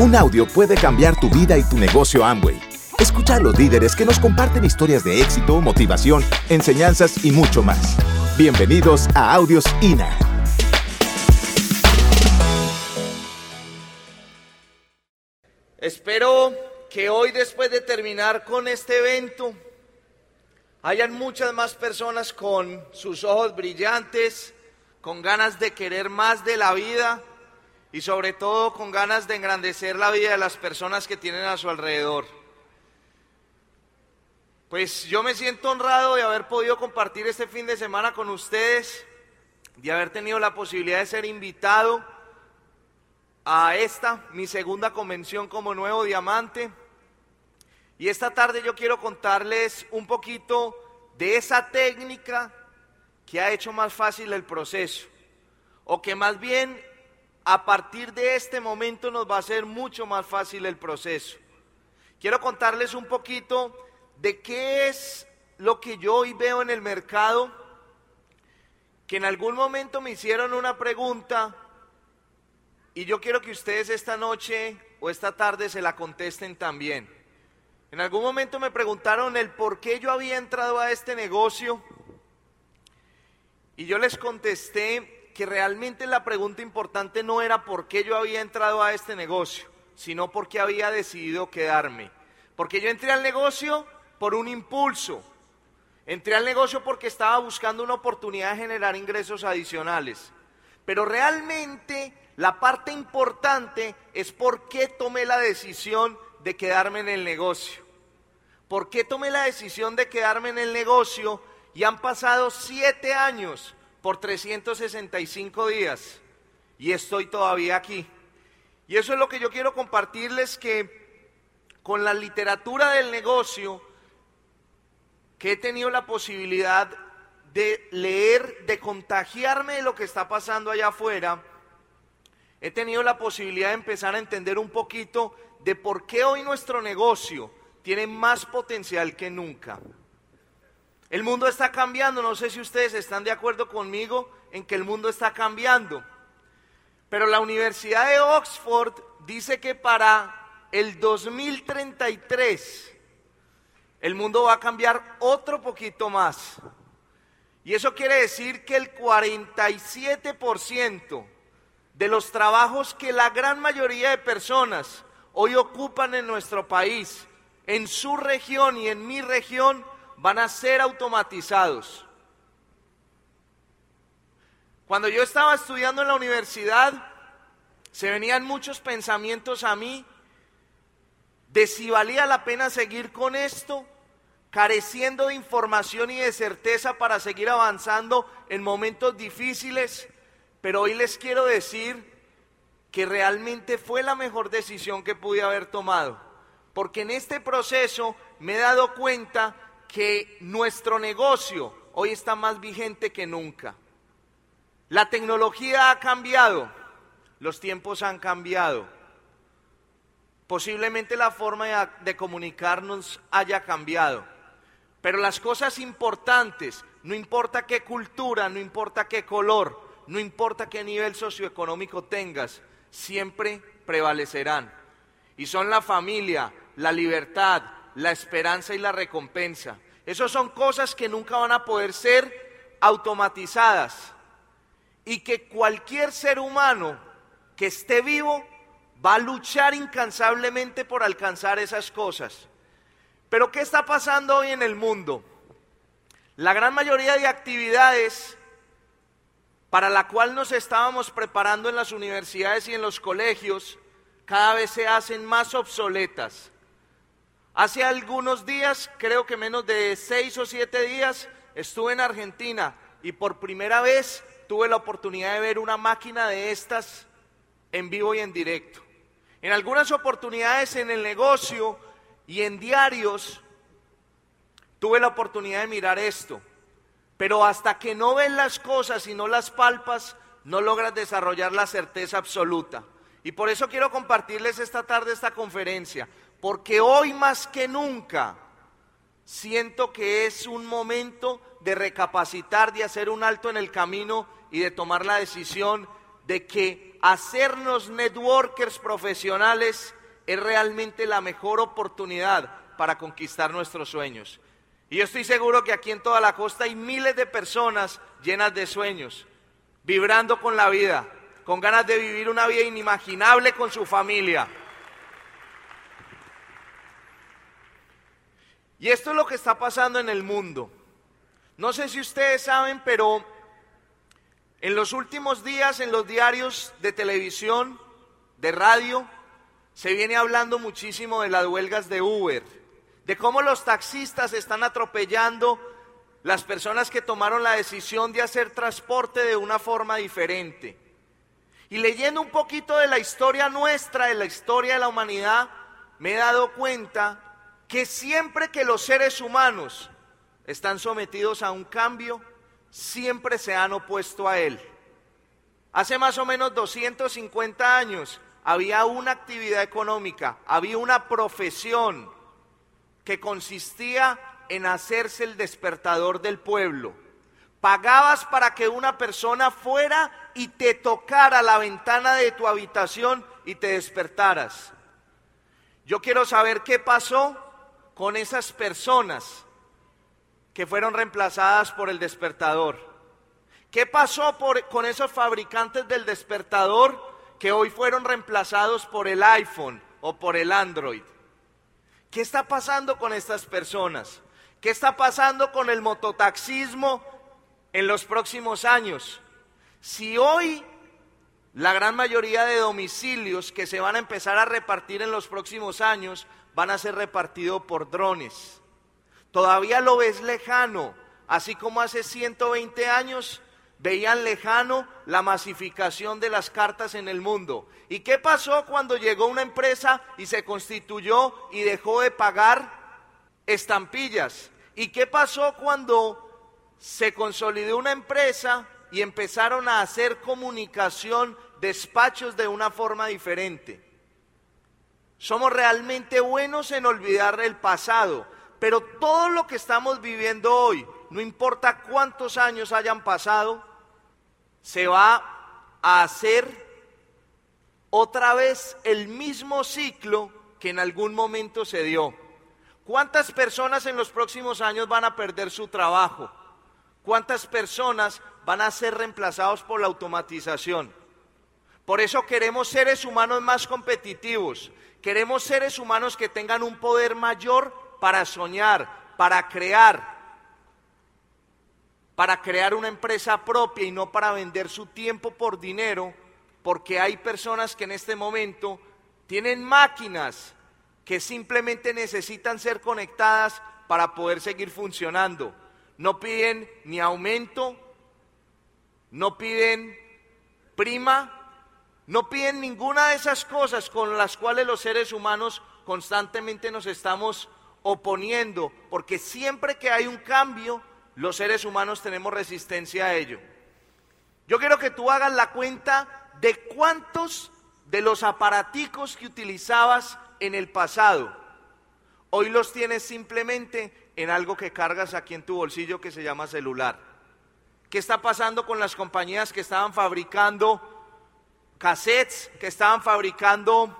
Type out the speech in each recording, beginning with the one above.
Un audio puede cambiar tu vida y tu negocio Amway. Escucha a los líderes que nos comparten historias de éxito, motivación, enseñanzas y mucho más. Bienvenidos a Audios INA. Espero que hoy después de terminar con este evento hayan muchas más personas con sus ojos brillantes, con ganas de querer más de la vida y sobre todo con ganas de engrandecer la vida de las personas que tienen a su alrededor. Pues yo me siento honrado de haber podido compartir este fin de semana con ustedes, de haber tenido la posibilidad de ser invitado a esta, mi segunda convención como nuevo diamante. Y esta tarde yo quiero contarles un poquito de esa técnica que ha hecho más fácil el proceso, o que más bien a partir de este momento nos va a ser mucho más fácil el proceso. Quiero contarles un poquito de qué es lo que yo hoy veo en el mercado, que en algún momento me hicieron una pregunta y yo quiero que ustedes esta noche o esta tarde se la contesten también. En algún momento me preguntaron el por qué yo había entrado a este negocio y yo les contesté que realmente la pregunta importante no era por qué yo había entrado a este negocio, sino por qué había decidido quedarme. Porque yo entré al negocio por un impulso. Entré al negocio porque estaba buscando una oportunidad de generar ingresos adicionales. Pero realmente la parte importante es por qué tomé la decisión de quedarme en el negocio. ¿Por qué tomé la decisión de quedarme en el negocio? Y han pasado siete años por 365 días y estoy todavía aquí. Y eso es lo que yo quiero compartirles que con la literatura del negocio que he tenido la posibilidad de leer, de contagiarme de lo que está pasando allá afuera, he tenido la posibilidad de empezar a entender un poquito de por qué hoy nuestro negocio tiene más potencial que nunca. El mundo está cambiando, no sé si ustedes están de acuerdo conmigo en que el mundo está cambiando. Pero la Universidad de Oxford dice que para el 2033 el mundo va a cambiar otro poquito más. Y eso quiere decir que el 47% de los trabajos que la gran mayoría de personas hoy ocupan en nuestro país, en su región y en mi región, van a ser automatizados. Cuando yo estaba estudiando en la universidad, se venían muchos pensamientos a mí de si valía la pena seguir con esto, careciendo de información y de certeza para seguir avanzando en momentos difíciles, pero hoy les quiero decir que realmente fue la mejor decisión que pude haber tomado, porque en este proceso me he dado cuenta que nuestro negocio hoy está más vigente que nunca. La tecnología ha cambiado, los tiempos han cambiado. Posiblemente la forma de comunicarnos haya cambiado. Pero las cosas importantes, no importa qué cultura, no importa qué color, no importa qué nivel socioeconómico tengas, siempre prevalecerán. Y son la familia, la libertad, la esperanza y la recompensa. Esas son cosas que nunca van a poder ser automatizadas y que cualquier ser humano que esté vivo va a luchar incansablemente por alcanzar esas cosas. Pero ¿qué está pasando hoy en el mundo? La gran mayoría de actividades para la cual nos estábamos preparando en las universidades y en los colegios cada vez se hacen más obsoletas. Hace algunos días, creo que menos de seis o siete días, estuve en Argentina y por primera vez tuve la oportunidad de ver una máquina de estas en vivo y en directo. En algunas oportunidades en el negocio y en diarios tuve la oportunidad de mirar esto, pero hasta que no ven las cosas y no las palpas, no logras desarrollar la certeza absoluta. Y por eso quiero compartirles esta tarde esta conferencia, porque hoy más que nunca siento que es un momento de recapacitar, de hacer un alto en el camino y de tomar la decisión de que hacernos networkers profesionales es realmente la mejor oportunidad para conquistar nuestros sueños. Y yo estoy seguro que aquí en toda la costa hay miles de personas llenas de sueños, vibrando con la vida, con ganas de vivir una vida inimaginable con su familia. Y esto es lo que está pasando en el mundo. No sé si ustedes saben, pero en los últimos días en los diarios de televisión, de radio, se viene hablando muchísimo de las huelgas de Uber, de cómo los taxistas están atropellando las personas que tomaron la decisión de hacer transporte de una forma diferente. Y leyendo un poquito de la historia nuestra, de la historia de la humanidad, me he dado cuenta que siempre que los seres humanos están sometidos a un cambio, siempre se han opuesto a él. Hace más o menos 250 años había una actividad económica, había una profesión que consistía en hacerse el despertador del pueblo. Pagabas para que una persona fuera y te tocara la ventana de tu habitación y te despertaras. Yo quiero saber qué pasó con esas personas que fueron reemplazadas por el despertador. ¿Qué pasó con esos fabricantes del despertador que hoy fueron reemplazados por el iPhone o por el Android? ¿Qué está pasando con estas personas? ¿Qué está pasando con el mototaxismo en los próximos años? Si hoy la gran mayoría de domicilios que se van a empezar a repartir en los próximos años van a ser repartidos por drones, Todavía lo ves lejano, así como hace 120 años veían lejano la masificación de las cartas en el mundo. ¿Y qué pasó cuando llegó una empresa y se constituyó y dejó de pagar estampillas? ¿Y qué pasó cuando se consolidó una empresa y empezaron a hacer comunicación, despachos de una forma diferente? Somos realmente buenos en olvidar el pasado, pero todo lo que estamos viviendo hoy, no importa cuántos años hayan pasado, se va a hacer otra vez el mismo ciclo que en algún momento se dio. ¿Cuántas personas en los próximos años van a perder su trabajo? ¿Cuántas personas van a ser reemplazados por la automatización? Por eso queremos seres humanos más competitivos, queremos seres humanos que tengan un poder mayor para soñar, para crear, para crear una empresa propia y no para vender su tiempo por dinero, porque hay personas que en este momento tienen máquinas que simplemente necesitan ser conectadas para poder seguir funcionando. No piden ni aumento, no piden prima, no piden ninguna de esas cosas con las cuales los seres humanos constantemente nos estamos oponiendo, porque siempre que hay un cambio, los seres humanos tenemos resistencia a ello. Yo quiero que tú hagas la cuenta de cuántos de los aparaticos que utilizabas en el pasado, hoy los tienes simplemente en algo que cargas aquí en tu bolsillo que se llama celular. ¿Qué está pasando con las compañías que estaban fabricando cassettes, que estaban fabricando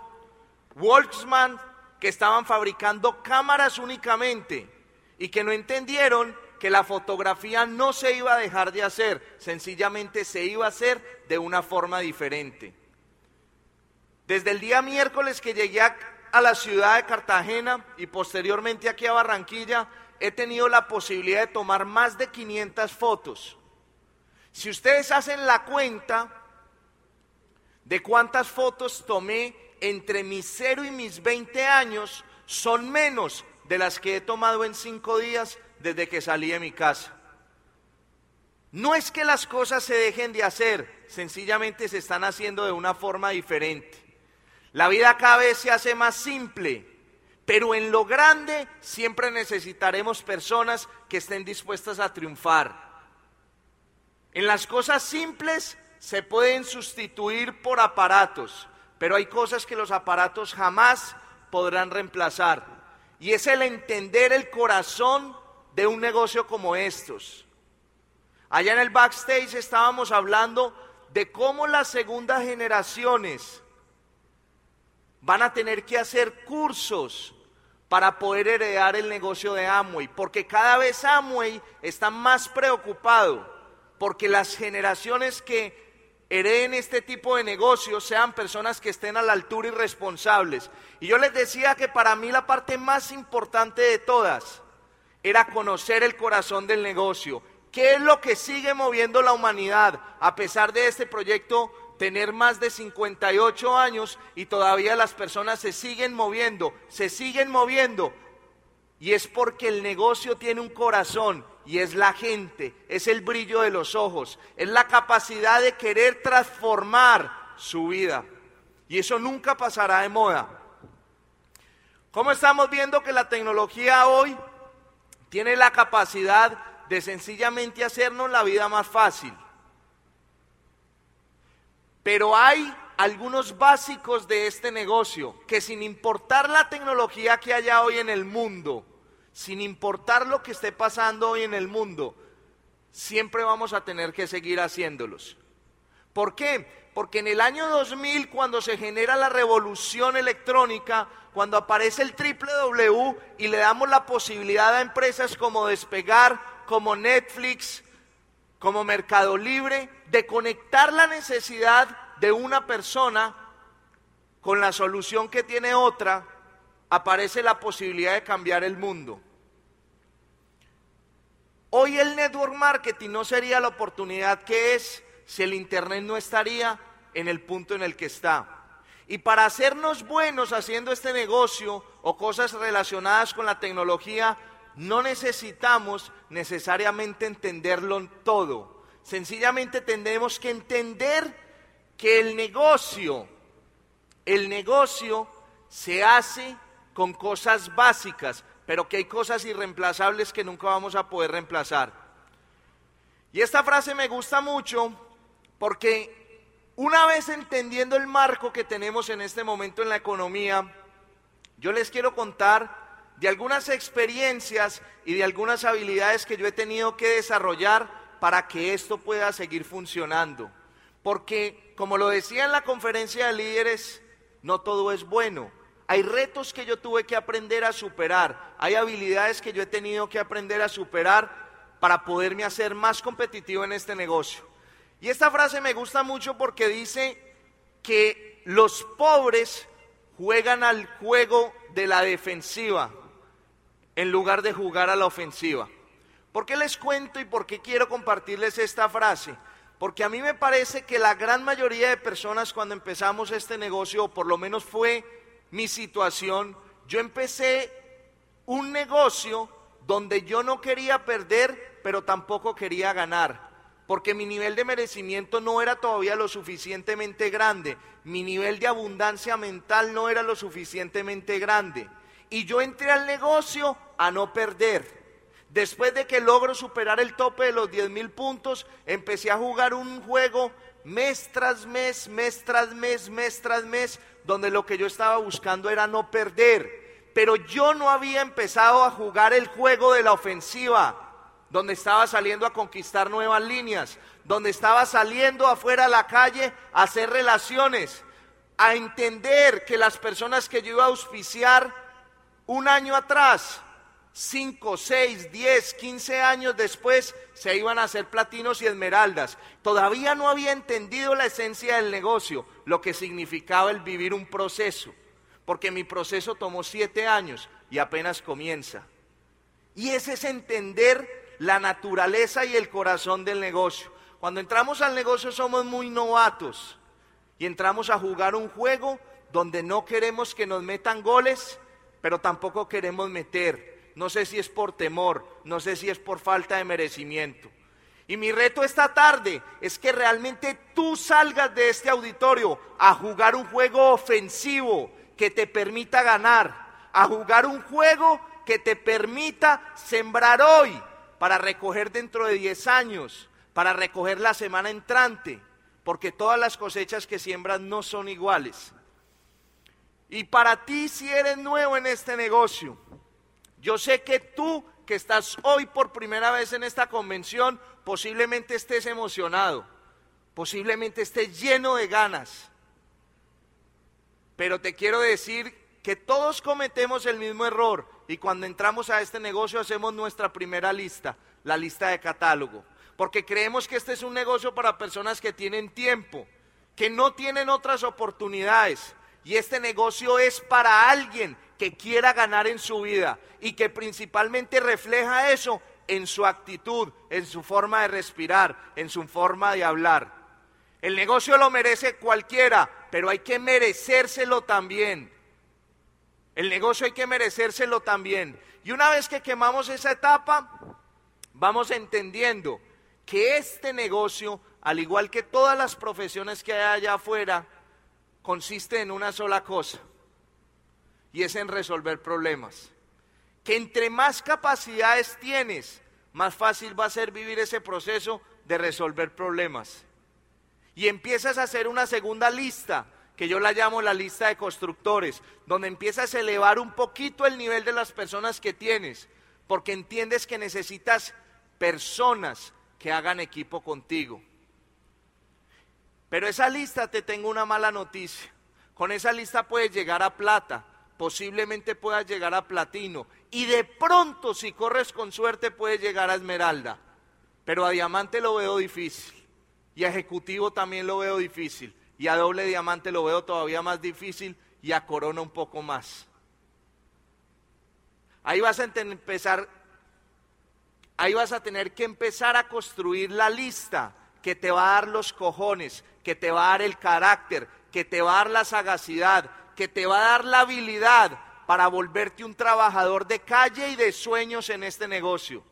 Walkman, que estaban fabricando cámaras únicamente y que no entendieron que la fotografía no se iba a dejar de hacer, sencillamente se iba a hacer de una forma diferente. Desde el día miércoles que llegué a, la ciudad de Cartagena y posteriormente aquí a Barranquilla, he tenido la posibilidad de tomar más de 500 fotos. Si ustedes hacen la cuenta de cuántas fotos tomé entre mis 0 y mis 20 años son menos de las que he tomado en cinco días desde que salí de mi casa. No es que las cosas se dejen de hacer, sencillamente se están haciendo de una forma diferente. La vida cada vez se hace más simple, pero en lo grande siempre necesitaremos personas que estén dispuestas a triunfar. En las cosas simples se pueden sustituir por aparatos, pero hay cosas que los aparatos jamás podrán reemplazar. Y es el entender el corazón de un negocio como estos. Allá en el backstage estábamos hablando de cómo las segundas generaciones van a tener que hacer cursos para poder heredar el negocio de Amway, porque cada vez Amway está más preocupado porque las generaciones que hereden este tipo de negocios sean personas que estén a la altura y responsables. Y yo les decía que para mí la parte más importante de todas era conocer el corazón del negocio. ¿Qué es lo que sigue moviendo la humanidad a pesar de este proyecto tener más de 58 años y todavía las personas se siguen moviendo, se siguen moviendo? Y es porque el negocio tiene un corazón y es la gente, es el brillo de los ojos, es la capacidad de querer transformar su vida. Y eso nunca pasará de moda. ¿Cómo estamos viendo que la tecnología hoy tiene la capacidad de sencillamente hacernos la vida más fácil? Pero hay algunos básicos de este negocio que sin importar la tecnología que haya hoy en el mundo, sin importar lo que esté pasando hoy en el mundo, siempre vamos a tener que seguir haciéndolos. ¿Por qué? Porque en el año 2000, cuando se genera la revolución electrónica, cuando aparece el triple W y le damos la posibilidad a empresas como Despegar, como Netflix, como Mercado Libre, de conectar la necesidad de una persona con la solución que tiene otra, aparece la posibilidad de cambiar el mundo. Hoy el network marketing no sería la oportunidad que es si el Internet no estaría en el punto en el que está. Y para hacernos buenos haciendo este negocio o cosas relacionadas con la tecnología, no necesitamos necesariamente entenderlo todo. Sencillamente tenemos que entender que el negocio, el negocio se hace con cosas básicas, pero que hay cosas irreemplazables que nunca vamos a poder reemplazar. Y esta frase me gusta mucho porque una vez entendiendo el marco que tenemos en este momento en la economía, yo les quiero contar de algunas experiencias y de algunas habilidades que yo he tenido que desarrollar para que esto pueda seguir funcionando. Porque, como lo decía en la conferencia de líderes, no todo es bueno. Hay retos que yo tuve que aprender a superar, hay habilidades que yo he tenido que aprender a superar para poderme hacer más competitivo en este negocio. Y esta frase me gusta mucho porque dice que los pobres juegan al juego de la defensiva en lugar de jugar a la ofensiva. ¿Por qué les cuento y por qué quiero compartirles esta frase? Porque a mí me parece que la gran mayoría de personas cuando empezamos este negocio, o por lo menos fue mi situación, yo empecé un negocio donde yo no quería perder, pero tampoco quería ganar, porque mi nivel de merecimiento no era todavía lo suficientemente grande, mi nivel de abundancia mental no era lo suficientemente grande. Y yo entré al negocio a no perder. Después de que logro superar el tope de los 10 mil puntos, empecé a jugar un juego mes tras mes, mes tras mes, mes tras mes, donde lo que yo estaba buscando era no perder. Pero yo no había empezado a jugar el juego de la ofensiva, donde estaba saliendo a conquistar nuevas líneas, donde estaba saliendo afuera a la calle a hacer relaciones, a entender que las personas que yo iba a auspiciar un año atrás 5, 6, 10, 15 años después se iban a hacer platinos y esmeraldas. Todavía no había entendido la esencia del negocio, lo que significaba el vivir un proceso, porque mi proceso tomó siete años y apenas comienza. Y ese es entender la naturaleza y el corazón del negocio. Cuando entramos al negocio somos muy novatos y entramos a jugar un juego donde no queremos que nos metan goles, pero tampoco queremos meter no sé si es por temor, no sé si es por falta de merecimiento. Y mi reto esta tarde es que realmente tú salgas de este auditorio a jugar un juego ofensivo que te permita ganar, a jugar un juego que te permita sembrar hoy para recoger dentro de 10 años, para recoger la semana entrante, porque todas las cosechas que siembras no son iguales. Y para ti si eres nuevo en este negocio, yo sé que tú que estás hoy por primera vez en esta convención, posiblemente estés emocionado, posiblemente estés lleno de ganas, pero te quiero decir que todos cometemos el mismo error y cuando entramos a este negocio hacemos nuestra primera lista, la lista de catálogo, porque creemos que este es un negocio para personas que tienen tiempo, que no tienen otras oportunidades y este negocio es para alguien que quiera ganar en su vida y que principalmente refleja eso en su actitud, en su forma de respirar, en su forma de hablar. El negocio lo merece cualquiera, pero hay que merecérselo también. El negocio hay que merecérselo también. Y una vez que quemamos esa etapa, vamos entendiendo que este negocio, al igual que todas las profesiones que hay allá afuera, consiste en una sola cosa, y es en resolver problemas. Que entre más capacidades tienes, más fácil va a ser vivir ese proceso de resolver problemas. Y empiezas a hacer una segunda lista que yo la llamo la lista de constructores, donde empiezas a elevar un poquito el nivel de las personas que tienes, porque entiendes que necesitas personas que hagan equipo contigo. Pero esa lista te tengo una mala noticia. Con esa lista puedes llegar a plata, posiblemente puedas llegar a platino y de pronto si corres con suerte puedes llegar a esmeralda. Pero a diamante lo veo difícil y a ejecutivo también lo veo difícil y a doble diamante lo veo todavía más difícil y a corona un poco más. Ahí vas a empezar, ahí vas a tener que empezar a construir la lista que te va a dar los cojones, que te va a dar el carácter, que te va a dar la sagacidad, que te va a dar la habilidad para volverte un trabajador de calle y de sueños en este negocio.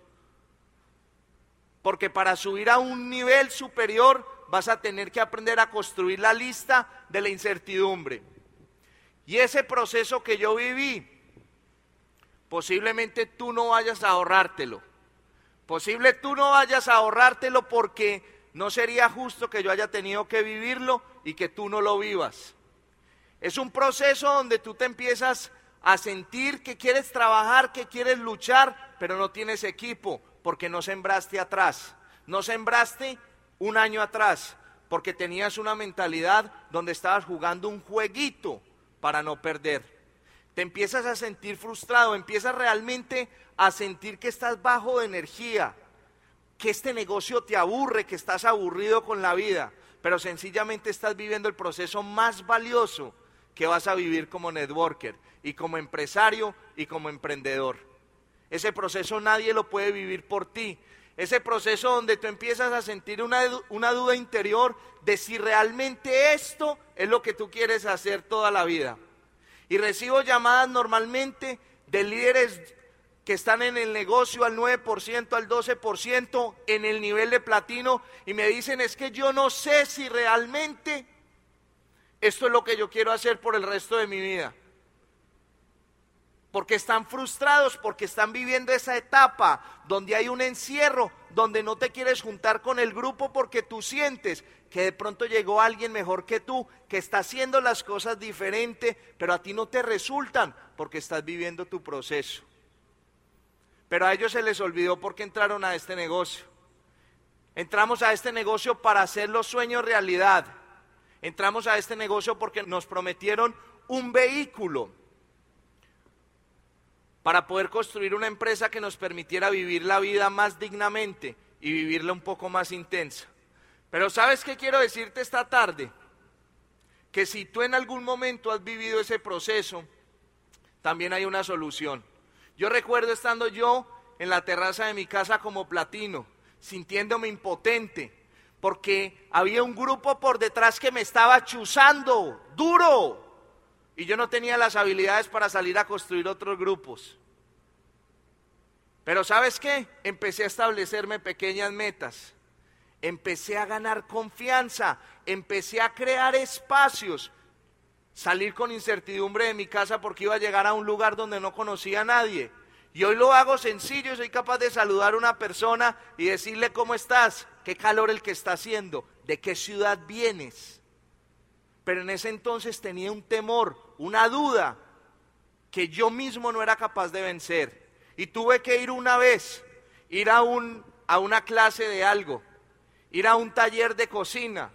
Porque para subir a un nivel superior vas a tener que aprender a construir la lista de la incertidumbre. Y ese proceso que yo viví, posiblemente tú no vayas a ahorrártelo. Posible tú no vayas a ahorrártelo porque no sería justo que yo haya tenido que vivirlo y que tú no lo vivas. Es un proceso donde tú te empiezas a sentir que quieres trabajar, que quieres luchar, pero no tienes equipo porque no sembraste atrás. No sembraste un año atrás, porque tenías una mentalidad donde estabas jugando un jueguito para no perder. Te empiezas a sentir frustrado, empiezas realmente a sentir que estás bajo de energía, que este negocio te aburre, que estás aburrido con la vida, pero sencillamente estás viviendo el proceso más valioso que vas a vivir como networker y como empresario y como emprendedor. Ese proceso nadie lo puede vivir por ti, ese proceso donde tú empiezas a sentir una, una, duda interior de si realmente esto es lo que tú quieres hacer toda la vida. Y recibo llamadas normalmente de líderes que están en el negocio al 9%, al 12%, en el nivel de platino, y me dicen, es que yo no sé si realmente esto es lo que yo quiero hacer por el resto de mi vida porque están frustrados, porque están viviendo esa etapa donde hay un encierro, donde no te quieres juntar con el grupo porque tú sientes que de pronto llegó alguien mejor que tú, que está haciendo las cosas diferente, pero a ti no te resultan porque estás viviendo tu proceso. Pero a ellos se les olvidó porque entraron a este negocio. Entramos a este negocio para hacer los sueños realidad. Entramos a este negocio porque nos prometieron un vehículo para poder construir una empresa que nos permitiera vivir la vida más dignamente y vivirla un poco más intensa. Pero ¿sabes qué quiero decirte esta tarde? Que si tú en algún momento has vivido ese proceso, también hay una solución. Yo recuerdo estando yo en la terraza de mi casa como platino, sintiéndome impotente, porque había un grupo por detrás que me estaba chuzando, duro, y yo no tenía las habilidades para salir a construir otros grupos. Pero ¿sabes qué? Empecé a establecerme pequeñas metas. Empecé a ganar confianza. Empecé a crear espacios. Salir con incertidumbre de mi casa porque iba a llegar a un lugar donde no conocía a nadie. Y hoy lo hago sencillo, soy capaz de saludar a una persona y decirle cómo estás, qué calor el que está haciendo, de qué ciudad vienes. Pero en ese entonces tenía un temor, una duda que yo mismo no era capaz de vencer. Y tuve que ir una vez, ir a, un, a una clase de algo, ir a un taller de cocina,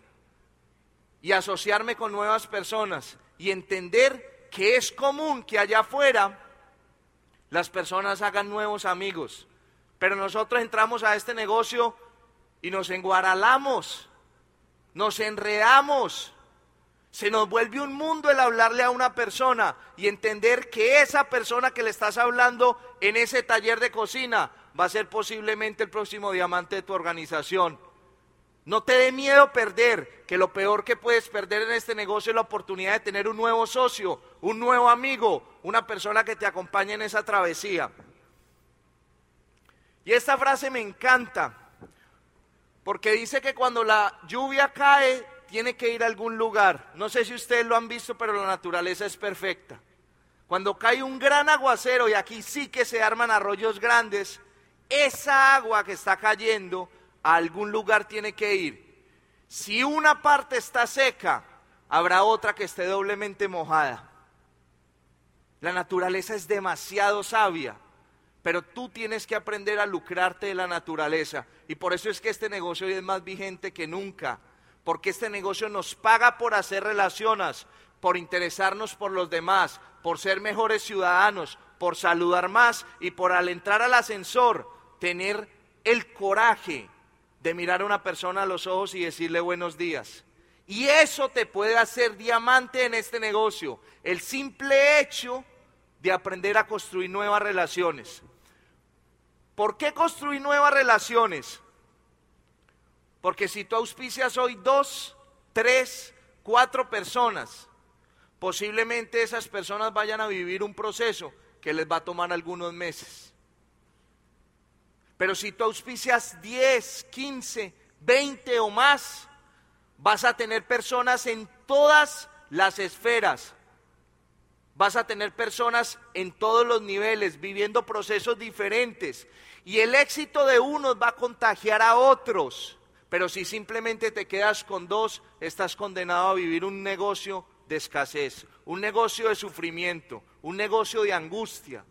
y asociarme con nuevas personas y entender que es común que allá afuera las personas hagan nuevos amigos. Pero nosotros entramos a este negocio y nos enguaralamos, nos enredamos, se nos vuelve un mundo el hablarle a una persona y entender que esa persona que le estás hablando en ese taller de cocina va a ser posiblemente el próximo diamante de tu organización. No te dé miedo perder, que lo peor que puedes perder en este negocio es la oportunidad de tener un nuevo socio, un nuevo amigo, una persona que te acompañe en esa travesía. Y esta frase me encanta, porque dice que cuando la lluvia cae, tiene que ir a algún lugar. No sé si ustedes lo han visto, pero la naturaleza es perfecta. Cuando cae un gran aguacero, y aquí sí que se arman arroyos grandes, esa agua que está cayendo a algún lugar tiene que ir. Si una parte está seca, habrá otra que esté doblemente mojada. La naturaleza es demasiado sabia, pero tú tienes que aprender a lucrarte de la naturaleza. Y por eso es que este negocio hoy es más vigente que nunca, porque este negocio nos paga por hacer relaciones, por interesarnos por los demás, por ser mejores ciudadanos, por saludar más y por al entrar al ascensor tener el coraje de mirar a una persona a los ojos y decirle buenos días. Y eso te puede hacer diamante en este negocio. El simple hecho de aprender a construir nuevas relaciones. ¿Por qué construir nuevas relaciones? Porque si tú auspicias hoy dos, tres, cuatro personas, posiblemente esas personas vayan a vivir un proceso que les va a tomar algunos meses. Pero si tú auspicias 10, 15, 20 o más, vas a tener personas en todas las esferas. Vas a tener personas en todos los niveles, viviendo procesos diferentes. Y el éxito de unos va a contagiar a otros. Pero si simplemente te quedas con dos, estás condenado a vivir un negocio de escasez, un negocio de sufrimiento, un negocio de angustia.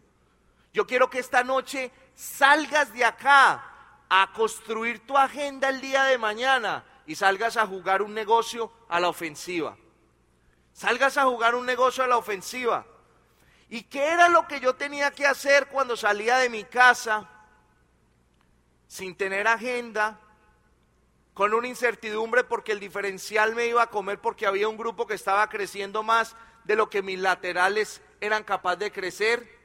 Yo quiero que esta noche salgas de acá a construir tu agenda el día de mañana y salgas a jugar un negocio a la ofensiva. Salgas a jugar un negocio a la ofensiva. ¿Y qué era lo que yo tenía que hacer cuando salía de mi casa sin tener agenda, con una incertidumbre porque el diferencial me iba a comer porque había un grupo que estaba creciendo más de lo que mis laterales eran capaces de crecer?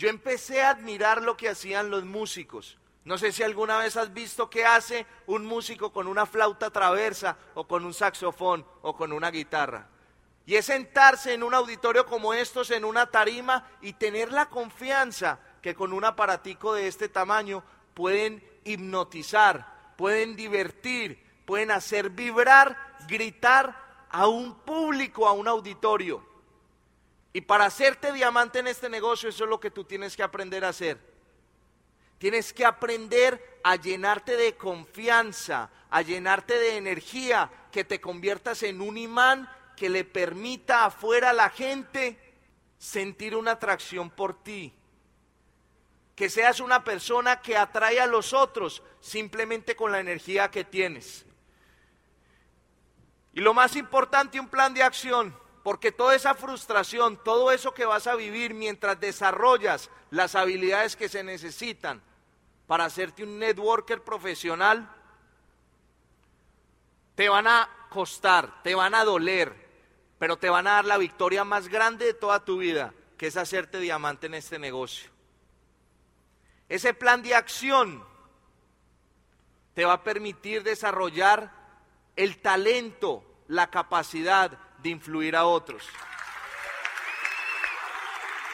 Yo empecé a admirar lo que hacían los músicos. No sé si alguna vez has visto qué hace un músico con una flauta traversa o con un saxofón o con una guitarra. Y es sentarse en un auditorio como estos, en una tarima, y tener la confianza que con un aparatico de este tamaño pueden hipnotizar, pueden divertir, pueden hacer vibrar, gritar a un público, a un auditorio. Y para hacerte diamante en este negocio, eso es lo que tú tienes que aprender a hacer. Tienes que aprender a llenarte de confianza, a llenarte de energía, que te conviertas en un imán que le permita afuera a la gente sentir una atracción por ti. Que seas una persona que atrae a los otros simplemente con la energía que tienes. Y lo más importante, un plan de acción. Porque toda esa frustración, todo eso que vas a vivir mientras desarrollas las habilidades que se necesitan para hacerte un networker profesional, te van a costar, te van a doler, pero te van a dar la victoria más grande de toda tu vida, que es hacerte diamante en este negocio. Ese plan de acción te va a permitir desarrollar el talento, la capacidad, de influir a otros.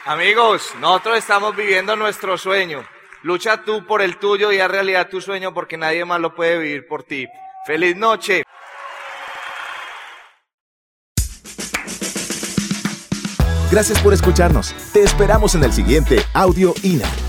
Amigos, nosotros estamos viviendo nuestro sueño. Lucha tú por el tuyo y haz realidad tu sueño porque nadie más lo puede vivir por ti. Feliz noche. Gracias por escucharnos. Te esperamos en el siguiente Audio INA.